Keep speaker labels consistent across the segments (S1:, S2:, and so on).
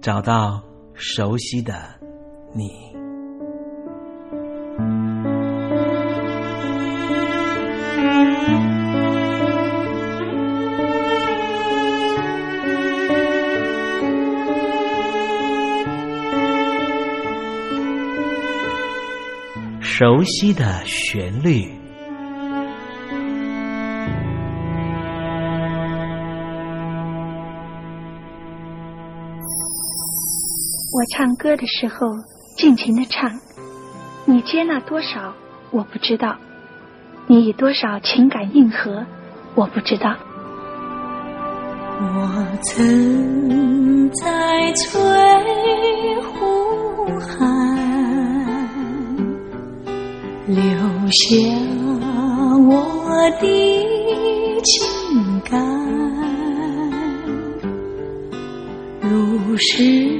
S1: 找到熟悉的你，熟悉的旋律。
S2: 唱歌的时候尽情的唱，你接纳多少我不知道，你以多少情感应和我不知道。
S3: 我曾在翠湖畔留下我的情感，如是。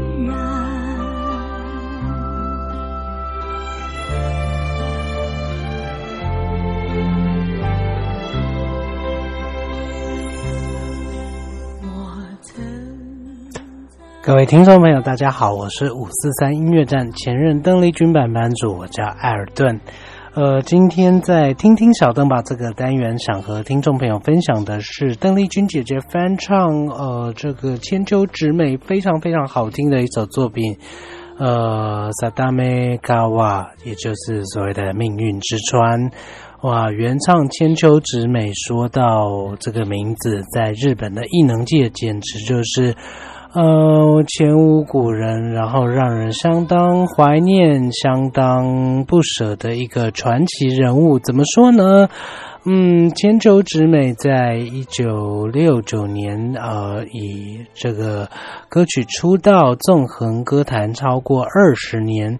S4: 各位听众朋友，大家好，我是五四三音乐站前任邓丽君版版主，我叫艾尔顿。呃，今天在听听小邓吧这个单元，想和听众朋友分享的是邓丽君姐姐翻唱呃这个千秋直美非常非常好听的一首作品，呃，萨达梅嘎瓦，也就是所谓的命运之川。哇，原唱千秋直美说到这个名字，在日本的艺能界简直就是。呃，前无古人，然后让人相当怀念、相当不舍的一个传奇人物。怎么说呢？嗯，千秋直美在一九六九年，呃，以这个歌曲出道，纵横歌坛超过二十年。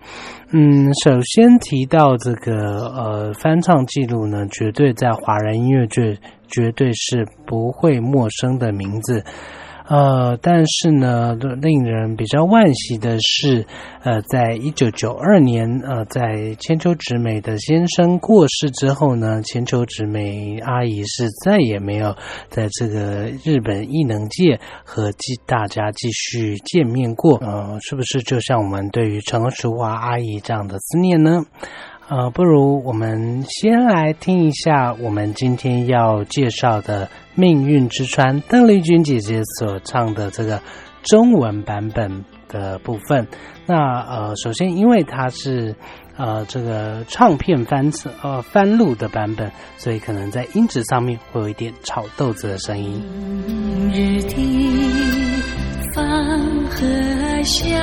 S4: 嗯，首先提到这个呃翻唱记录呢，绝对在华人音乐界绝对是不会陌生的名字。呃，但是呢，令人比较惋惜的是，呃，在一九九二年，呃，在千秋直美的先生过世之后呢，千秋直美阿姨是再也没有在这个日本艺能界和继大家继续见面过。呃，是不是就像我们对于陈淑华阿姨这样的思念呢？呃，不如我们先来听一下我们今天要介绍的《命运之川》邓丽君姐姐所唱的这个中文版本的部分。那呃，首先因为它是呃这个唱片翻呃翻录的版本，所以可能在音质上面会有一点炒豆子的声音。
S3: 日的方和香，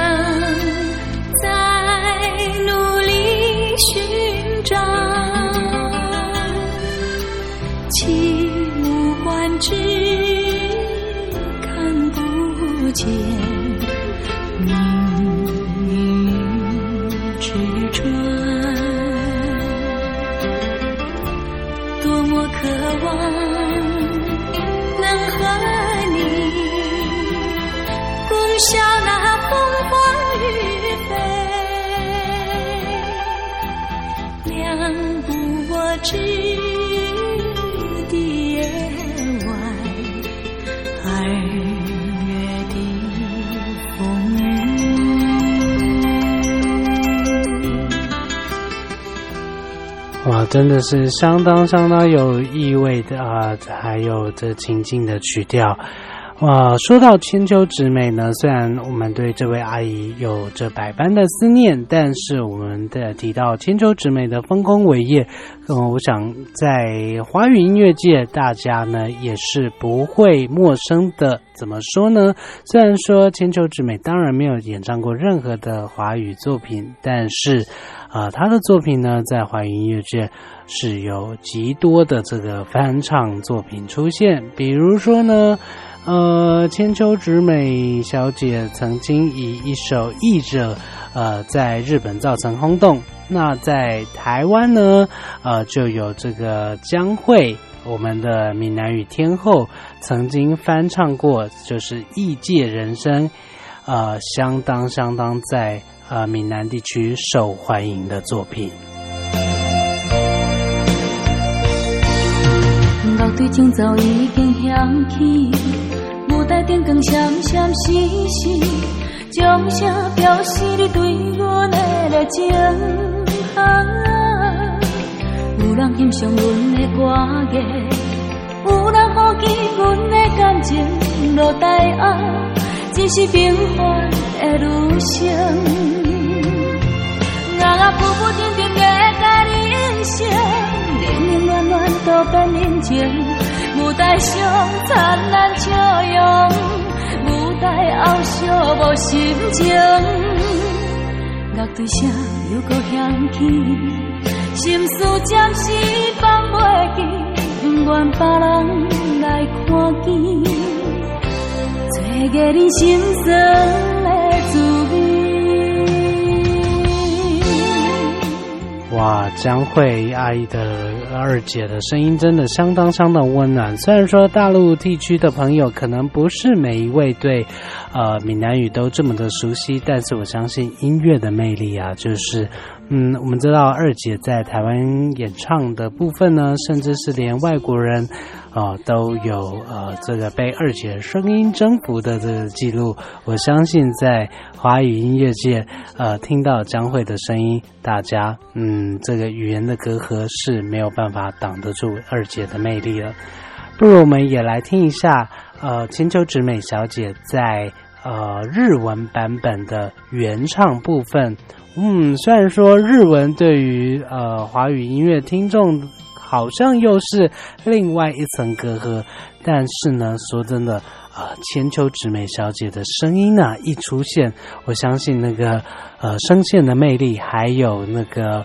S3: 寻找，起舞观之，看不见。
S4: 真的是相当相当有意味的啊！还有这情境的曲调。哇，说到千秋直美呢，虽然我们对这位阿姨有着百般的思念，但是我们的提到千秋直美的丰功伟业，嗯，我想在华语音乐界，大家呢也是不会陌生的。怎么说呢？虽然说千秋直美当然没有演唱过任何的华语作品，但是啊，他的作品呢，在华语音乐界是有极多的这个翻唱作品出现，比如说呢。呃，千秋直美小姐曾经以一首《译者》呃，在日本造成轰动。那在台湾呢，呃，就有这个江蕙，我们的闽南语天后，曾经翻唱过，就是《异界人生》，呃，相当相当在呃闽南地区受欢迎的作品。
S3: 老对情早已经响起。台顶光闪闪烁烁，将啥表示你对阮的热情？啊有人欣赏阮的歌艺，有人好奇阮的感情落台啊，只是平凡的女生。啊啊，浮浮沉沉的甲你人生，冷冷暖暖都变人情。舞台上灿烂笑容，舞台后寂寞心情。乐队声又搁响起，心事暂时放袂记，不愿别人来看见，找个人心酸
S4: 江蕙阿姨的二姐的声音真的相当相当温暖。虽然说大陆地区的朋友可能不是每一位对，呃，闽南语都这么的熟悉，但是我相信音乐的魅力啊，就是嗯，我们知道二姐在台湾演唱的部分呢，甚至是连外国人啊、都有呃这个被二姐声音征服的这个记录。我相信在华语音乐界，呃，听到江蕙的声音，大家嗯这个语言的隔阂是没有办法挡得住二姐的魅力了。不如我们也来听一下，呃，千秋直美小姐在呃日文版本的原唱部分。嗯，虽然说日文对于呃华语音乐听众好像又是另外一层隔阂，但是呢，说真的，呃，千秋直美小姐的声音呢、一出现，我相信那个呃声线的魅力，还有那个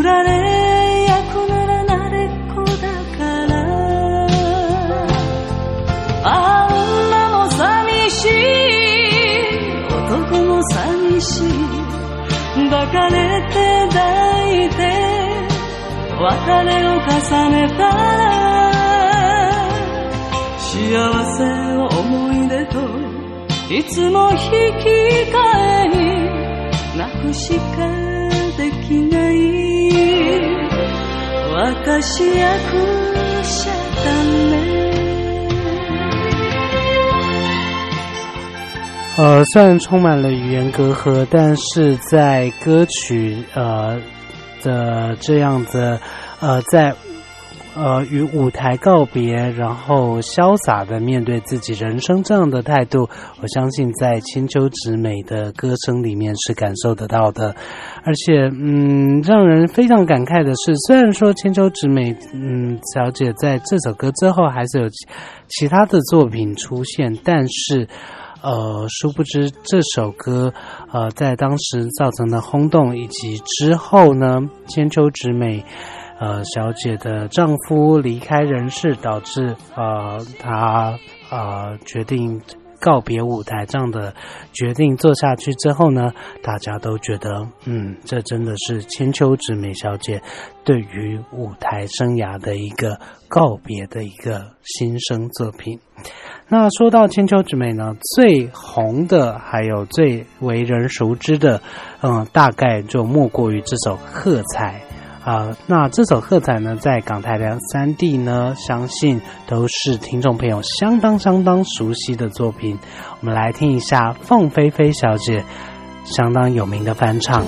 S3: 振られ役なら慣れっこだから。あ女も寂しい。男も寂しい。抱かれて抱いて。別れを重ねた幸せを思い出といつも引き換えに。泣くしかない私役しちゃダメ
S4: 呃，虽然充满了语言隔阂，但是在歌曲呃的这样的呃在 呃与舞台告别，然后潇洒的面对自己人生这样的态度，我相信在千秋直美的歌声里面是感受得到的。而且，嗯，让人非常感慨的是，虽然说千秋直美嗯小姐在这首歌之后还是有其其他的作品出现，但是。呃，殊不知这首歌，呃，在当时造成的轰动，以及之后呢，千秋直美，呃，小姐的丈夫离开人世，导致呃她呃决定告别舞台这样的决定做下去之后呢，大家都觉得，嗯，这真的是千秋直美小姐对于舞台生涯的一个告别的一个新生作品。那说到千秋直美呢，最红的还有最为人熟知的，嗯，大概就莫过于这首《喝彩》啊、那这首《喝彩》呢，在港台的三地呢，相信都是听众朋友相当相当熟悉的作品。我们来听一下凤飞飞小姐相当有名的翻唱。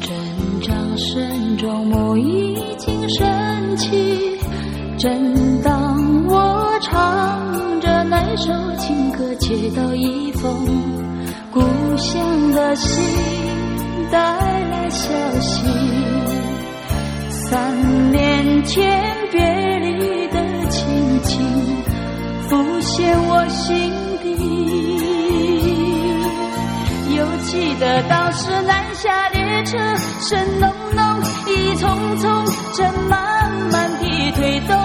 S3: 阵掌声中，幕已经升起。正当我唱着那首情歌，接到一封故乡的信带来消息，三年前别离的情景浮现我心底。犹记得当时南下列车声隆隆，一匆匆，正慢慢地推动。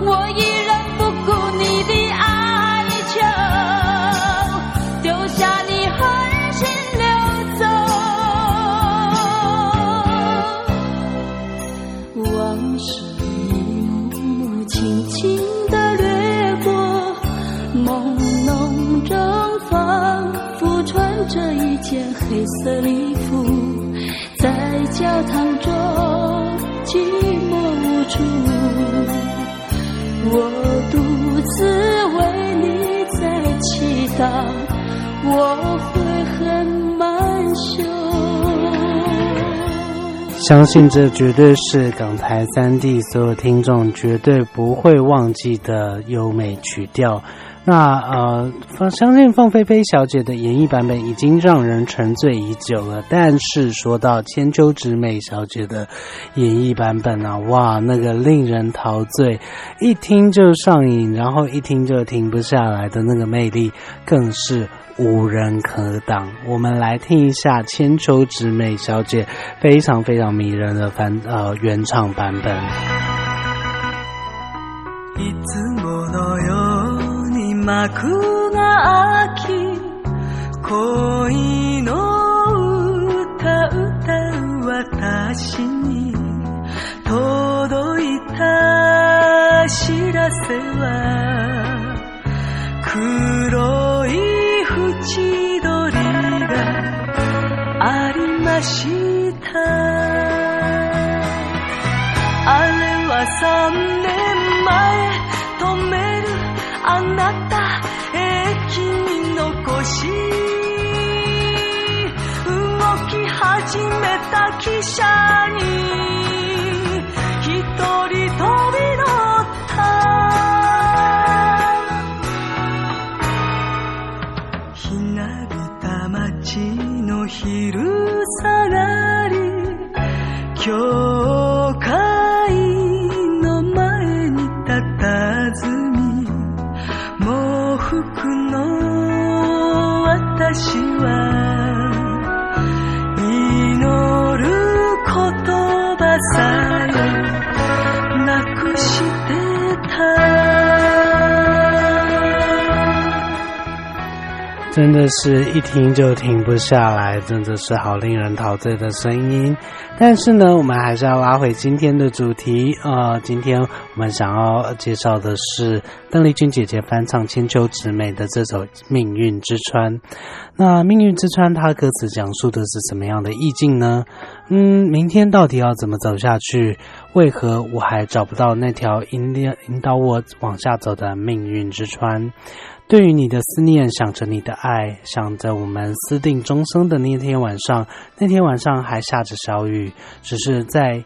S3: 我依然着一件黑色礼服，在教堂中寂寞无助。我独自为你在祈祷，我会很满胸。
S4: 相信这绝对是港台三地所有听众绝对不会忘记的优美曲调。那呃，放相信凤飞飞小姐的演绎版本已经让人沉醉已久了，但是说到千秋直美小姐的演绎版本啊，哇，那个令人陶醉，一听就上瘾，然后一听就停不下来的那个魅力，更是无人可挡。我们来听一下千秋直美小姐非常非常迷人的翻呃原唱版本。
S5: 幕が開き恋の歌歌う私に届いた知らせは黒い縁取りがありました。あれは三年
S4: 真的是一听就停不下来，真的是好令人陶醉的声音。但是呢，我们还是要拉回今天的主题啊、呃今天我们想要介绍的是邓丽君姐姐翻唱千秋之美的这首《命运之川》。那《命运之川》它歌词讲述的是什么样的意境呢？嗯，明天到底要怎么走下去？为何我还找不到那条引领引导我往下走的命运之川？对于你的思念，想着你的爱，想着我们私定终生的那天晚上，那天晚上还下着小雨，只是在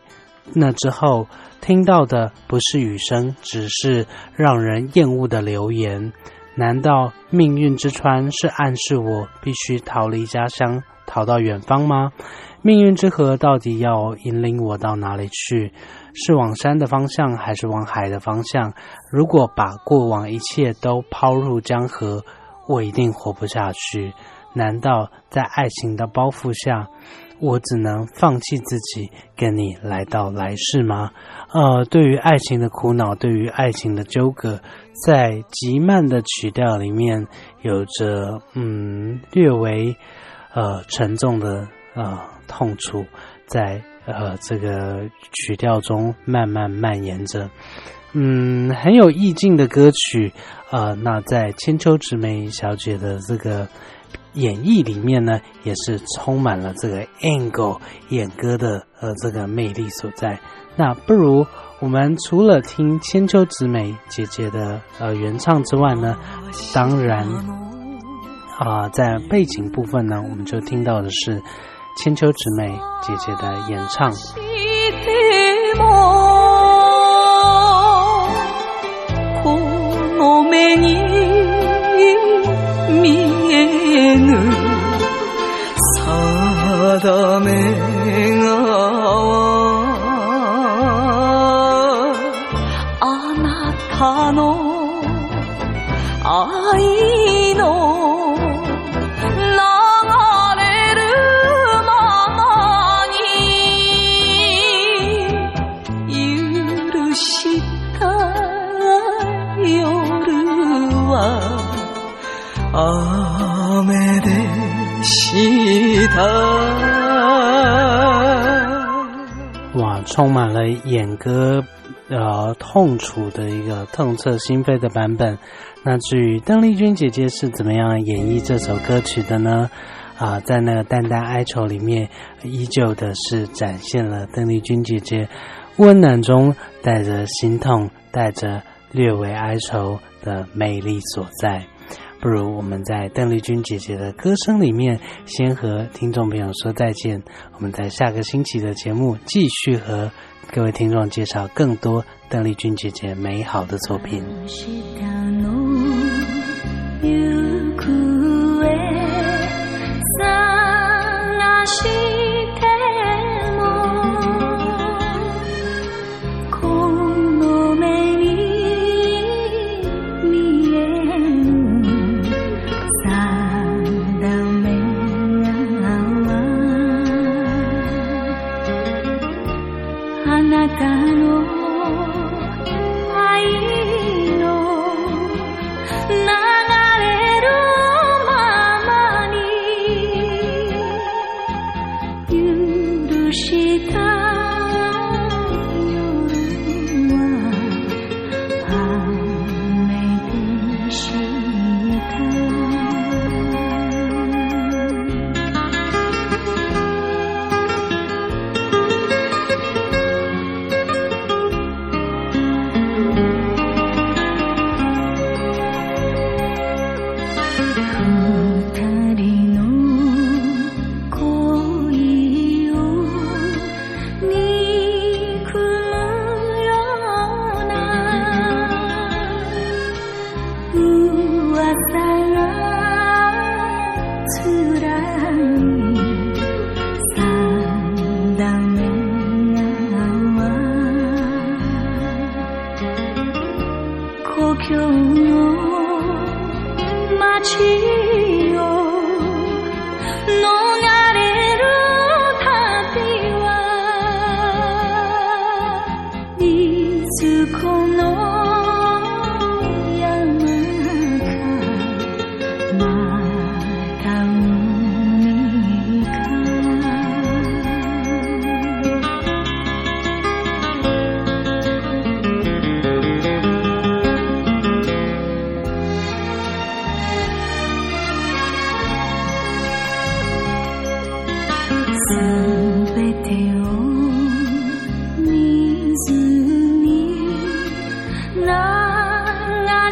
S4: 那之后听到的不是雨声，只是让人厌恶的流言。难道命运之川是暗示我必须逃离家乡，逃到远方吗？命运之河到底要引领我到哪里去？是往山的方向，还是往海的方向？如果把过往一切都抛入江河，我一定活不下去。难道在爱情的包袱下，我只能放弃自己，跟你来到来世吗？呃，对于爱情的苦恼，对于爱情的纠葛，在极慢的曲调里面，有着嗯略微呃沉重的呃痛楚，在呃这个曲调中慢慢蔓延着。嗯，很有意境的歌曲，呃，那在千秋直美小姐的这个演绎里面呢，也是充满了这个 angle 演歌的呃这个魅力所在。那不如我们除了听千秋直美姐姐的呃原唱之外呢，当然啊、在背景部分呢，我们就听到的是千秋直美姐姐的演唱。
S5: だ目があなたの愛。
S4: 充满了演歌呃痛楚的一个痛彻心扉的版本。那至于邓丽君姐姐是怎么样演绎这首歌曲的呢？啊，在那个淡淡哀愁里面，依旧的是展现了邓丽君姐姐温暖中带着心痛、带着略微哀愁的魅力所在。不如我们在邓丽君姐姐的歌声里面，先和听众朋友说再见。我们在下个星期的节目继续和各位听众介绍更多邓丽君姐姐美好的作品。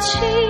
S3: 情。